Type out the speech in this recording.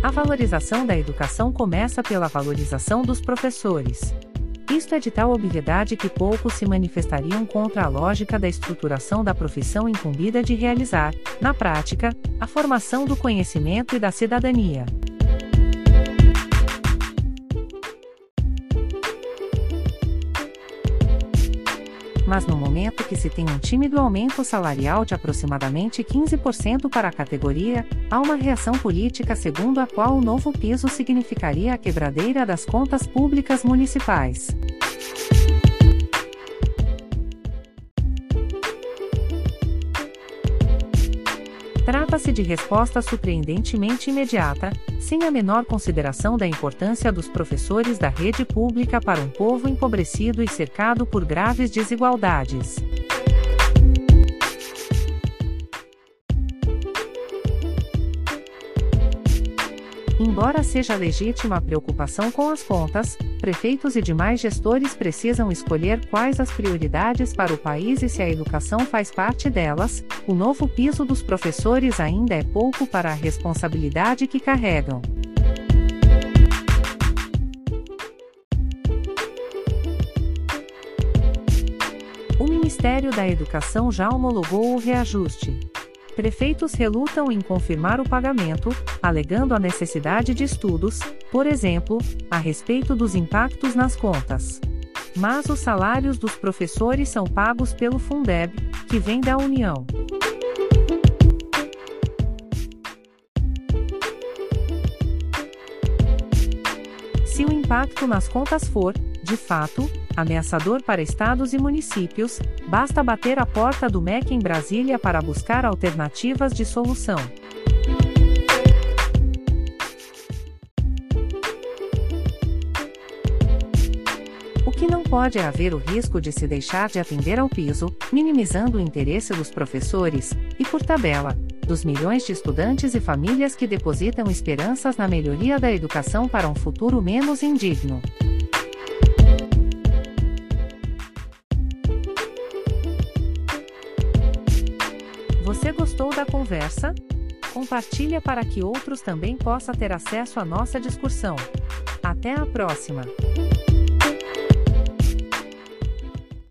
A valorização da educação começa pela valorização dos professores. Isto é de tal obviedade que poucos se manifestariam contra a lógica da estruturação da profissão incumbida de realizar, na prática, a formação do conhecimento e da cidadania. Mas no momento que se tem um tímido aumento salarial de aproximadamente 15% para a categoria, há uma reação política segundo a qual o novo piso significaria a quebradeira das contas públicas municipais. Trata-se de resposta surpreendentemente imediata, sem a menor consideração da importância dos professores da rede pública para um povo empobrecido e cercado por graves desigualdades. Embora seja legítima a preocupação com as contas, prefeitos e demais gestores precisam escolher quais as prioridades para o país e se a educação faz parte delas, o novo piso dos professores ainda é pouco para a responsabilidade que carregam. O Ministério da Educação já homologou o reajuste prefeitos relutam em confirmar o pagamento, alegando a necessidade de estudos, por exemplo, a respeito dos impactos nas contas. Mas os salários dos professores são pagos pelo Fundeb, que vem da União. Se o impacto nas contas for, de fato, ameaçador para estados e municípios, basta bater a porta do MEC em Brasília para buscar alternativas de solução. O que não pode é haver o risco de se deixar de atender ao piso, minimizando o interesse dos professores, e por tabela, dos milhões de estudantes e famílias que depositam esperanças na melhoria da educação para um futuro menos indigno. Você gostou da conversa? Compartilha para que outros também possam ter acesso à nossa discussão. Até a próxima!